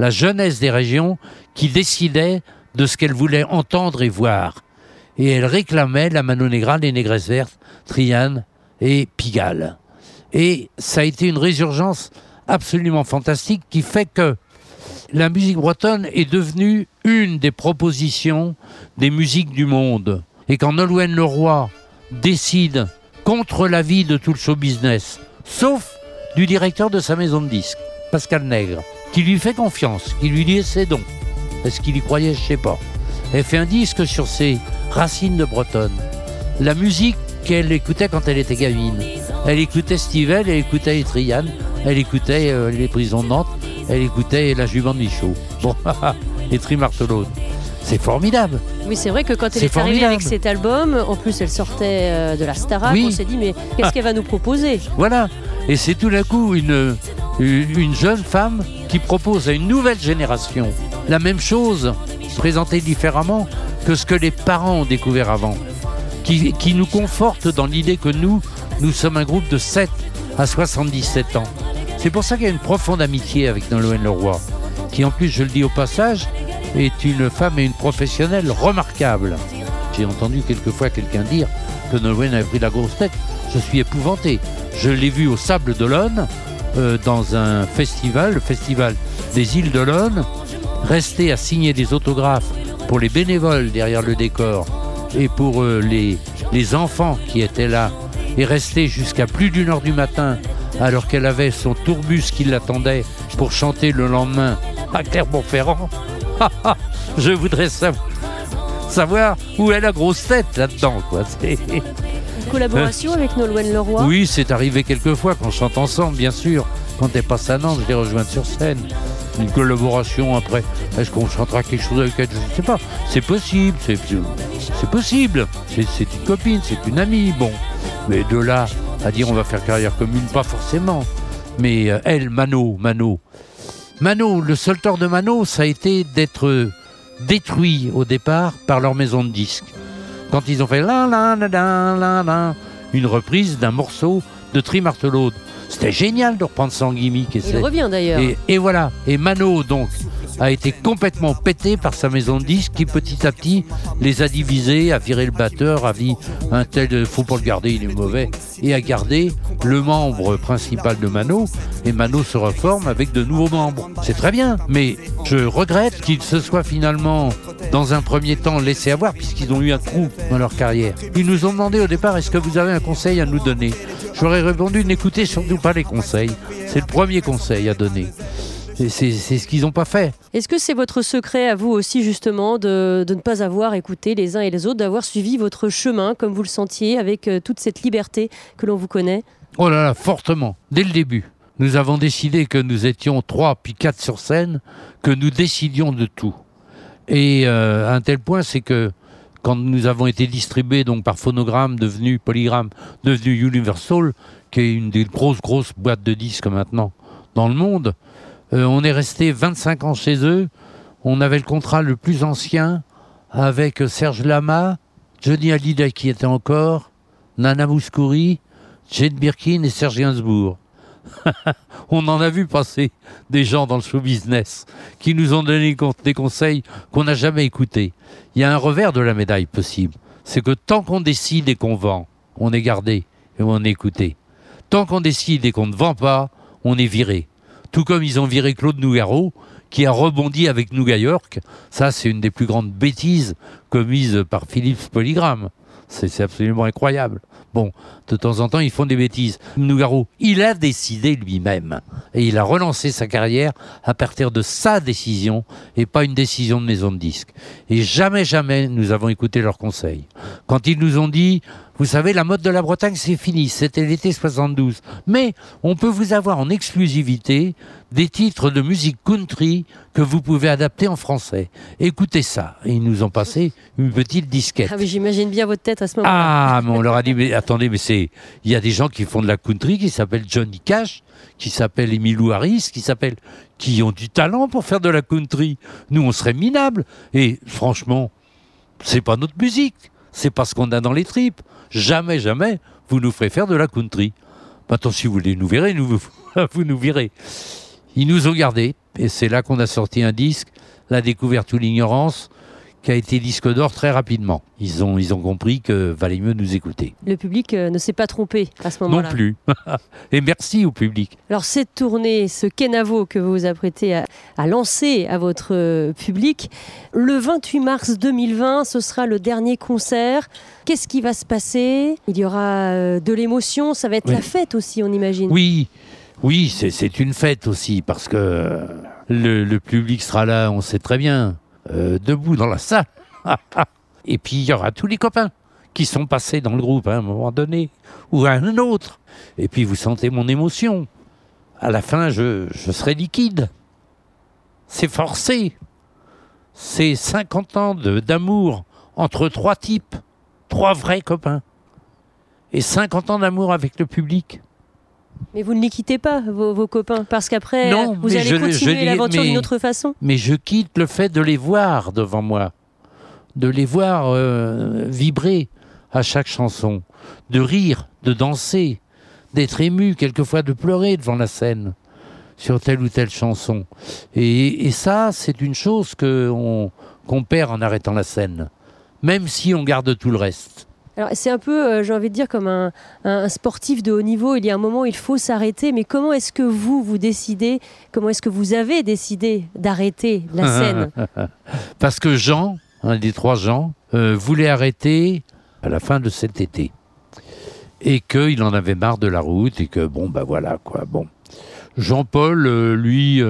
la jeunesse des régions qui décidait de ce qu'elle voulait entendre et voir. et elle réclamait la Mano Negra, les Négresses Vertes, Triane et Pigalle. Et ça a été une résurgence absolument fantastique qui fait que la musique bretonne est devenue une des propositions des musiques du monde. Et quand Nolwenn Leroy décide contre l'avis de tout le show business, sauf du directeur de sa maison de disques, Pascal Nègre, qui lui fait confiance, qui lui dit c'est donc. Est-ce qu'il y croyait? Je sais pas. Elle fait un disque sur ses racines de bretonne. La musique qu'elle écoutait quand elle était gamine. Elle écoutait Stivell, elle écoutait Etrian, elle écoutait euh, Les Prisons de Nantes, elle écoutait La Jument de Michaud. Bon, et Trimartelot. C'est formidable. Oui, c'est vrai que quand elle est, arrivée avec cet album, en plus elle sortait euh, de la Starac, on s'est dit mais qu'est-ce qu'elle va nous proposer? Voilà. Et c'est tout d'un coup une, une jeune femme qui propose à une nouvelle génération la même chose, présentée différemment que ce que les parents ont découvert avant, qui, qui nous conforte dans l'idée que nous, nous sommes un groupe de 7 à 77 ans. C'est pour ça qu'il y a une profonde amitié avec Nolwenn Leroy, qui en plus, je le dis au passage, est une femme et une professionnelle remarquable. J'ai entendu quelquefois quelqu'un dire que Nolwenn avait pris la grosse tête. Je suis épouvanté. Je l'ai vu au Sable d'Olonne, euh, dans un festival, le festival des îles d'Olonne, rester à signer des autographes pour les bénévoles derrière le décor et pour euh, les, enfants qui étaient là, et rester jusqu'à plus d'une heure du matin alors qu'elle avait son tourbus qui l'attendait pour chanter le lendemain à Clermont-Ferrand. Je voudrais savoir, où est la grosse tête là-dedans. Collaboration avec Nolwenn Leroy Oui, c'est arrivé quelques fois qu'on chante ensemble, bien sûr. Quand elle passe à Nantes, je l'ai rejointe sur scène. Une collaboration après. Est-ce qu'on chantera quelque chose avec elle? Je ne sais pas. C'est possible, c'est possible. C'est une copine, c'est une amie. Bon. Mais de là à dire on va faire carrière commune, pas forcément. Mais euh, elle, Mano, Mano. Mano, le seul tort de Mano, ça a été d'être détruit au départ par leur maison de disques. Quand ils ont fait la la la la la une reprise d'un morceau de Trimartelaude. C'était génial de reprendre son gimmick. Et Il revient d'ailleurs. Et, voilà. Et Mano, donc, a été complètement pété par sa maison de disques qui petit à petit les a divisés, a viré le batteur, a dit un tel, faut pas le garder, il est mauvais, et a gardé le membre principal de Mano, et Mano se reforme avec de nouveaux membres. C'est très bien, mais je regrette qu'il se soit finalement, dans un premier temps, laissé avoir, puisqu'ils ont eu un trou dans leur carrière. Ils nous ont demandé au départ, est-ce que vous avez un conseil à nous donner? J'aurais répondu, n'écoutez surtout pas les conseils. C'est le premier conseil à donner. C'est ce qu'ils n'ont pas fait. Est-ce que c'est votre secret à vous aussi justement de, ne pas avoir écouté les uns et les autres, d'avoir suivi votre chemin comme vous le sentiez avec euh, toute cette liberté que l'on vous connaît? Oh là là, fortement, dès le début. Nous avons décidé que nous étions trois puis quatre sur scène, que nous décidions de tout. Et euh, un tel point, c'est que quand nous avons été distribués donc par Phonogramme, devenu Polygram, devenu Universal, qui est une des grosses grosses boîtes de disques maintenant dans le monde, euh, on est resté 25 ans chez eux. On avait le contrat le plus ancien avec Serge Lama, Johnny Hallyday qui était encore, Nana Mouskouri, Jane Birkin et Serge Gainsbourg. on en a vu passer des gens dans le show business qui nous ont donné des conseils qu'on n'a jamais écoutés. Il y a un revers de la médaille possible. C'est que tant qu'on décide et qu'on vend, on est gardé et on est écouté. Tant qu'on décide et qu'on ne vend pas, on est viré. Tout comme ils ont viré Claude Nougaro, qui a rebondi avec Nouga York. Ça, c'est une des plus grandes bêtises commises par Philippe Polygram. C'est absolument incroyable. Bon, de temps en temps, ils font des bêtises. Nougaro, il a décidé lui-même. Et il a relancé sa carrière à partir de sa décision et pas une décision de maison de disques. Et jamais, jamais, nous avons écouté leurs conseils. Quand ils nous ont dit, vous savez, la mode de la Bretagne, c'est fini. C'était l'été 72. Mais on peut vous avoir en exclusivité des titres de musique country que vous pouvez adapter en français. Écoutez ça. Et ils nous ont passé une petite disquette. Ah oui, j'imagine bien votre tête à ce moment-là. Ah, mais on leur a dit, mais attendez, mais c'est, il y a des gens qui font de la country qui s'appellent Johnny Cash, qui s'appellent Emilou Harris, qui s'appellent, qui ont du talent pour faire de la country. Nous, on serait minables. Et franchement, c'est pas notre musique. C'est pas ce qu'on a dans les tripes. Jamais, jamais, vous nous ferez faire de la country. Maintenant, si vous voulez nous verrez, nous, vous nous verrez. Ils nous ont gardés, et c'est là qu'on a sorti un disque, La découverte ou l'ignorance, qui a été disque d'or très rapidement. Ils ont, ils ont compris que valait mieux nous écouter. Le public euh, ne s'est pas trompé à ce moment-là. Non plus. Et merci au public. Alors cette tournée, ce Kenavo que vous vous apprêtez à, à lancer à votre euh, public, le 28 mars 2020, ce sera le dernier concert. Qu'est-ce qui va se passer? Il y aura euh, de l'émotion, ça va être Oui. la fête aussi, on imagine. Oui, oui, c'est- c'est une fête aussi parce que le, le public sera là, on sait très bien, euh, debout dans la salle. Et puis il y aura tous les copains qui sont passés dans le groupe à un moment donné ou à un autre. Et puis vous sentez mon émotion. À la fin, je, serai liquide. C'est forcé. C'est 50 ans d'amour entre trois types, trois vrais copains. Et 50 ans d'amour avec le public. Mais vous ne les quittez pas, vos, vos copains, parce qu'après, vous allez je continuer l'aventure d'une autre façon. mais je quitte le fait de les voir devant moi, de les voir euh, vibrer à chaque chanson, de rire, de danser, d'être ému, quelquefois de pleurer devant la scène sur telle ou telle chanson. Et, et ça, c'est une chose on- qu'on perd en arrêtant la scène, même si on garde tout le reste. Alors c'est un peu, euh, j'ai envie de dire, comme un, un sportif de haut niveau. Il y a un moment où il faut s'arrêter. Mais comment est-ce que vous, vous décidez, comment est-ce que vous avez décidé d'arrêter la scène? Parce que Jean, un des trois Jean, euh, voulait arrêter à la fin de cet été. Et qu'il en avait marre de la route et que, bon, bah voilà, quoi. Bon. Jean-Paul, euh, lui,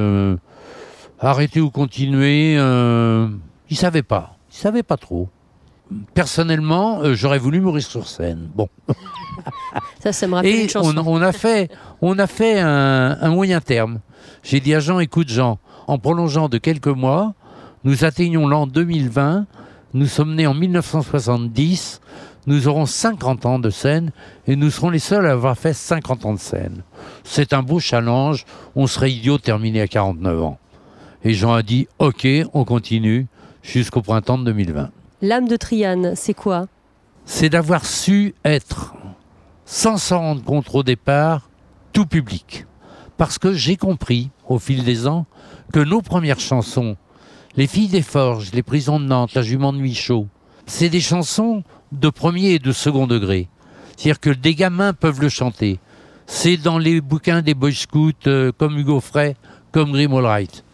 arrêter ou continuer, il savait pas. Il savait pas trop. Personnellement, euh, j'aurais voulu mourir sur scène. Bon. Ça, ça me rappelle Et une chanson. on, on a fait, on a fait un, un moyen terme. J'ai dit à Jean, écoute Jean, en prolongeant de quelques mois, nous atteignons l'an 2020, nous sommes nés en 1970, nous aurons 50 ans de scène et nous serons les seuls à avoir fait 50 ans de scène. C'est un beau challenge, on serait idiot de terminer à 49 ans. Et Jean a dit, ok, on continue jusqu'au printemps de 2020 L'âme de Triane, c'est quoi? C'est d'avoir su être, sans s'en rendre compte au départ, tout public. Parce que j'ai compris, au fil des ans, que nos premières chansons, Les filles des forges, Les prisons de Nantes, La jument de Michaud, c'est des chansons de premier et de second degré. C'est-à-dire que des gamins peuvent le chanter. C'est dans les bouquins des Boy Scouts euh, comme Hugo Frey, comme Grim Allwright.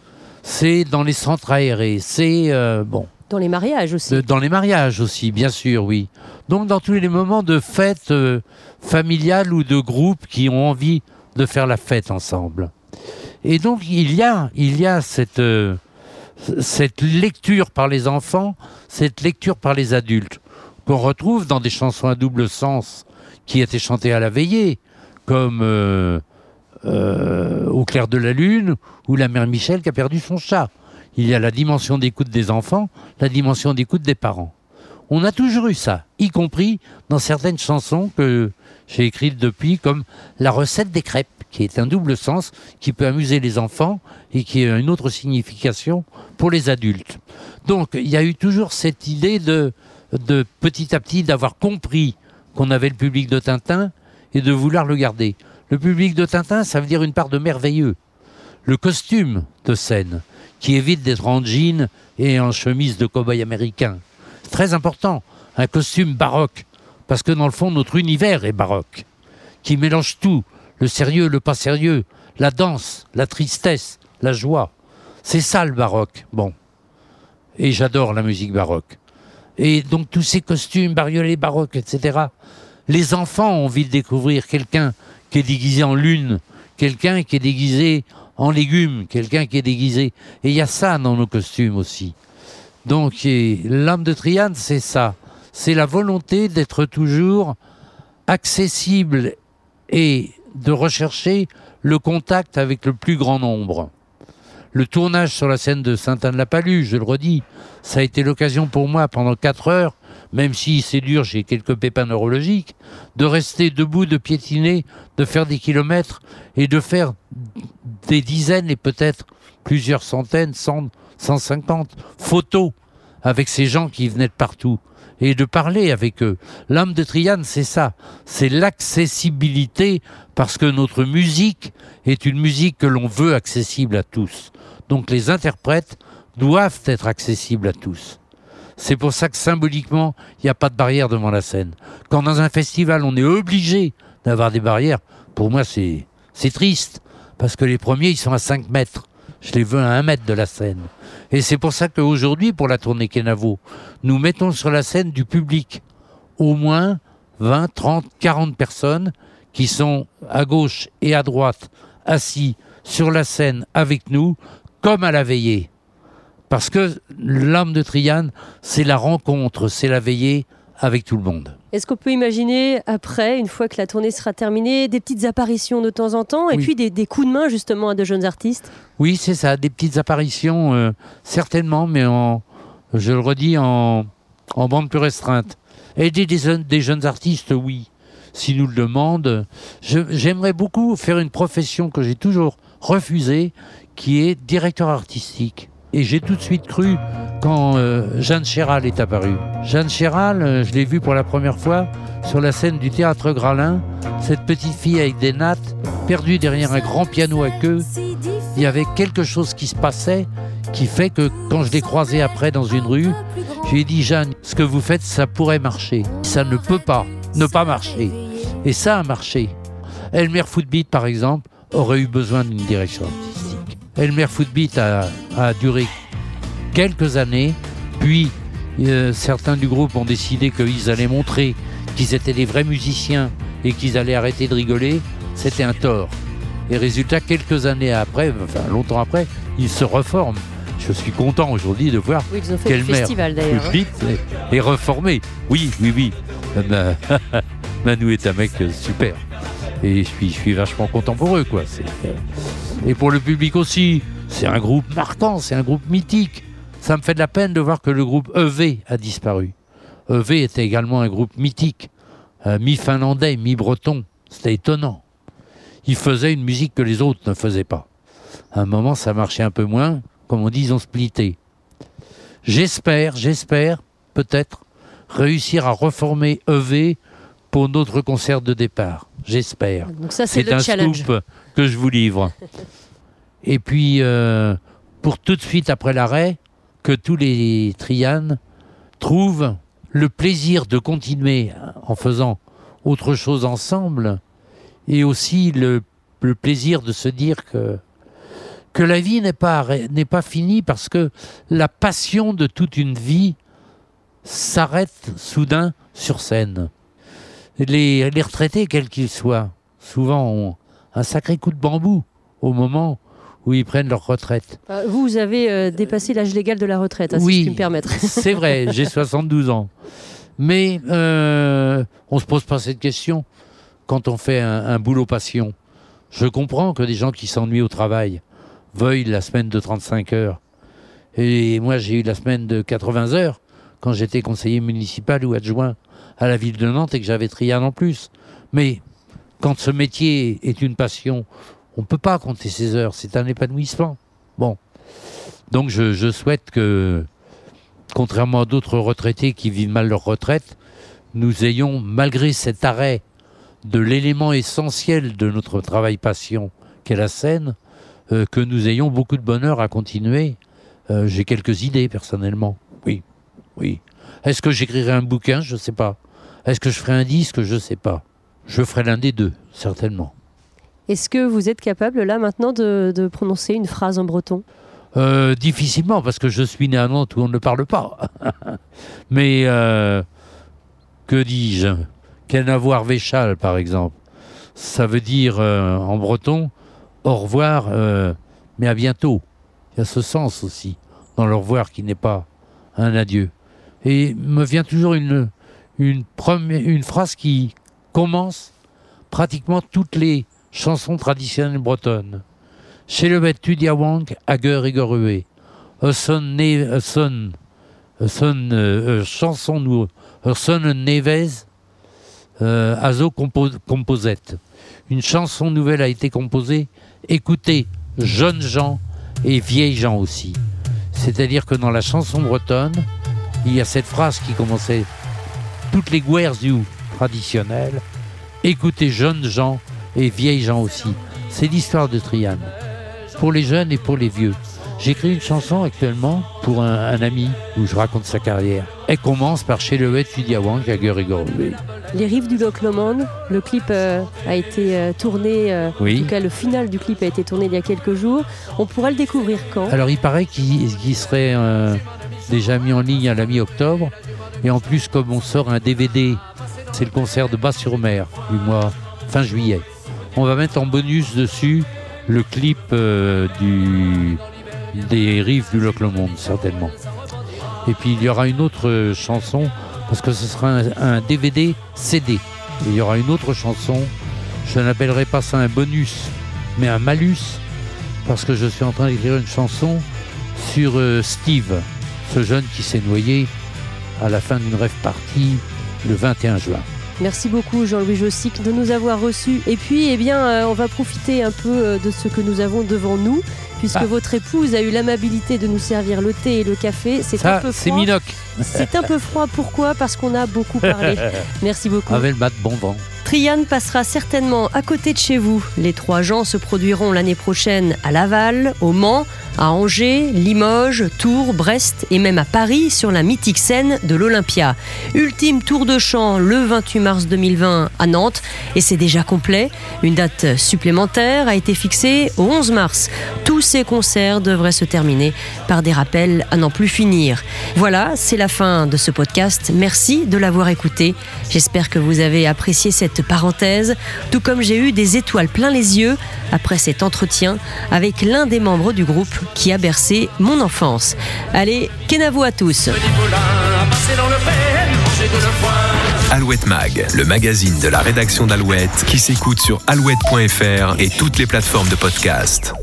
C'est dans les centres aérés. C'est euh, bon. Dans les mariages aussi. Dans les mariages aussi, bien sûr, oui. Donc dans tous les moments de fête euh, familiale ou de groupe qui ont envie de faire la fête ensemble. Et donc il y a, il y a cette, euh, cette lecture par les enfants, cette lecture par les adultes, qu'on retrouve dans des chansons à double sens qui étaient chantées à la veillée, comme euh, Au clair de la lune ou La mère Michel qui a perdu son chat. Il y a la dimension d'écoute des enfants, la dimension d'écoute des parents. On a toujours eu ça, y compris dans certaines chansons que j'ai écrites depuis, comme La recette des crêpes, qui est un double sens, qui peut amuser les enfants et qui a une autre signification pour les adultes. Donc il y a eu toujours cette idée de, de petit à petit d'avoir compris qu'on avait le public de Tintin et de vouloir le garder. Le public de Tintin, ça veut dire une part de merveilleux. Le costume de scène, qui évite d'être en jean et en chemise de cow-boy américain. Très important, un costume baroque, parce que dans le fond, notre univers est baroque, qui mélange tout, le sérieux, le pas sérieux, la danse, la tristesse, la joie. C'est ça le baroque. Bon. Et j'adore la musique baroque. Et donc tous ces costumes bariolés baroques, etc. Les enfants ont envie de découvrir quelqu'un qui est déguisé en lune, quelqu'un qui est déguisé en légumes, quelqu'un qui est déguisé. Et il y a ça dans nos costumes aussi. Donc l'âme de Triane, c'est ça. C'est la volonté d'être toujours accessible et de rechercher le contact avec le plus grand nombre. Le tournage sur la scène de Saint-Anne-la-Palue, je le redis, ça a été l'occasion pour moi pendant quatre heures, même si c'est dur, j'ai quelques pépins neurologiques, de rester debout, de piétiner, de faire des kilomètres et de faire des dizaines et peut-être plusieurs centaines, cent, 150 photos avec ces gens qui venaient de partout et de parler avec eux. L'âme de Triane, c'est ça, c'est l'accessibilité parce que notre musique est une musique que l'on veut accessible à tous. Donc les interprètes doivent être accessibles à tous. C'est pour ça que symboliquement, il n'y a pas de barrière devant la scène. Quand dans un festival, on est obligé d'avoir des barrières, pour moi, c'est triste. Parce que les premiers, ils sont à 5 mètres. Je les veux à 1 mètre de la scène. Et c'est pour ça qu'aujourd'hui, pour la tournée Kenavo, nous mettons sur la scène du public au moins 20, 30, 40 personnes qui sont à gauche et à droite assis sur la scène avec nous, comme à la veillée. Parce que l'âme de Triane, c'est la rencontre, c'est la veillée avec tout le monde. Est-ce qu'on peut imaginer, après, une fois que la tournée sera terminée, des petites apparitions de temps en temps et puis des, coups de main justement à de jeunes artistes? Oui, c'est ça, des petites apparitions, euh, certainement, mais en, je le redis, en, en bande plus restreinte. Aider des, des jeunes artistes, oui, s'ils nous le demandent. J'aimerais beaucoup faire une profession que j'ai toujours refusée, qui est directeur artistique. Et j'ai tout de suite cru quand euh, Jeanne Chéral est apparue. Jeanne Chéral, euh, je l'ai vue pour la première fois sur la scène du théâtre Gralin. Cette petite fille avec des nattes, perdue derrière un grand piano à queue. Il y avait quelque chose qui se passait qui fait que quand je l'ai croisée après dans une rue, je lui ai dit Jeanne, ce que vous faites, ça pourrait marcher. Ça ne peut pas ne pas marcher. Et ça a marché. Elmer Footbeat, par exemple, aurait eu besoin d'une direction. Elmer Footbeat a, a duré quelques années, puis euh, certains du groupe ont décidé qu'ils allaient montrer qu'ils étaient des vrais musiciens et qu'ils allaient arrêter de rigoler. C'était un tort. Et résultat, quelques années après, enfin longtemps après, ils se reforment. Je suis content aujourd'hui de voir oui, qu'Elmer Footbeat est, reformé. Oui, oui, oui. Manu est un mec super. Et je suis, je suis vachement content pour eux, quoi. Et pour le public aussi, c'est un groupe marquant, c'est un groupe mythique. Ça me fait de la peine de voir que le groupe EV a disparu. EV était également un groupe mythique, euh, mi-finlandais, mi-breton. C'était étonnant. Ils faisaient une musique que les autres ne faisaient pas. À un moment, ça marchait un peu moins. Comme on dit, ils ont splitté. J'espère, j'espère, peut-être, réussir à reformer EV pour notre concert de départ. J'espère. c'est un scoop que je vous livre. Et puis, euh, pour tout de suite après l'arrêt, que tous les Trianes trouvent le plaisir de continuer en faisant autre chose ensemble et aussi le, le plaisir de se dire que, que la vie n'est pas, n'est pas finie parce que la passion de toute une vie s'arrête soudain sur scène. Les, les retraités, quels qu'ils soient, souvent ont un sacré coup de bambou au moment où ils prennent leur retraite. Euh, vous, vous avez euh, dépassé l'âge légal de la retraite, hein, si je puis me permettre. c'est vrai, j'ai 72 ans. Mais euh, on ne se pose pas cette question quand on fait un, un boulot passion. Je comprends que des gens qui s'ennuient au travail veuillent la semaine de 35 heures. Et moi, j'ai eu la semaine de 80 heures quand j'étais conseiller municipal ou adjoint à la ville de Nantes et que j'avais Trian en plus. Mais quand ce métier est une passion, on ne peut pas compter ses heures, c'est un épanouissement. Bon. Donc je, souhaite que, contrairement à d'autres retraités qui vivent mal leur retraite, nous ayons, malgré cet arrêt de l'élément essentiel de notre travail passion, qu'est la scène, euh, que nous ayons beaucoup de bonheur à continuer. Euh, J'ai quelques idées personnellement. Oui, oui. Est-ce que j'écrirai un bouquin? Je ne sais pas. Est-ce que je ferai un disque? Je ne sais pas. Je ferai l'un des deux, certainement. Est-ce que vous êtes capable, là, maintenant, de, prononcer une phrase en breton? Euh, Difficilement, parce que je suis né à Nantes où on ne parle pas. Mais, euh, que dis-je? Avoir Véchal, par exemple. Ça veut dire, euh, en breton, au revoir, mais à bientôt. Il y a ce sens aussi, dans le revoir qui n'est pas un adieu. Et me vient toujours une, une, phrase qui commence pratiquement toutes les chansons traditionnelles bretonnes. Chez le tu diawang, agueur et. Son, son, son. Une chanson nouvelle a été composée. Écoutez, jeunes gens et vieilles gens aussi. C'est-à-dire que dans la chanson bretonne, il y a cette phrase qui commençait toutes les guerres traditionnelles. Écoutez jeunes gens et vieilles gens aussi. C'est l'histoire de Triane. Pour les jeunes et pour les vieux. J'écris une chanson actuellement pour un, ami où je raconte sa carrière. Elle commence par Chez le et Gorvé. Les rives du Loch Lomond, le clip euh, a été euh, tourné, euh, en tout cas le final du clip a été tourné il y a quelques jours. On pourra le découvrir quand? Alors il paraît qu'il serait déjà mis en ligne à la mi-octobre. Et en plus, comme on sort un DVD, c'est le concert de Bas-sur-Mer du mois fin juillet. On va mettre en bonus dessus le clip du, des rives du Loch Lomond, certainement. Et puis il y aura une autre chanson parce que ce sera un, DVD CD. il y aura une autre chanson, je n'appellerai pas ça un bonus, mais un malus, parce que je suis en train d'écrire une chanson sur euh, Steve, ce jeune qui s'est noyé à la fin d'une rêve partie le 21 juin. Merci beaucoup Jean-Louis Jossic de nous avoir reçus. Et puis, eh bien, euh, on va profiter un peu euh, de ce que nous avons devant nous puisque ah. votre épouse a eu l'amabilité de nous servir le thé et le café. C'est un peu froid. C'est C'est un peu froid. Pourquoi? Parce qu'on a beaucoup parlé. Merci beaucoup. Avec le bon vent. Trian passera certainement à côté de chez vous. Les trois gens se produiront l'année prochaine à Laval, au Mans, à Angers, Limoges, Tours, Brest et même à Paris sur la mythique scène de l'Olympia. Ultime tour de chant le 28 mars 2020 à Nantes et c'est déjà complet. Une date supplémentaire a été fixée au 11 mars. Tous ces concerts devraient se terminer par des rappels à n'en plus finir. Voilà, c'est la fin de ce podcast. Merci de l'avoir écouté. J'espère que vous avez apprécié cette parenthèse, tout comme j'ai eu des étoiles plein les yeux après cet entretien avec l'un des membres du groupe qui a bercé mon enfance. Allez, Kenavo à tous? Alouette Mag, le magazine de la rédaction d'Alouette qui s'écoute sur alouette.fr et toutes les plateformes de podcast.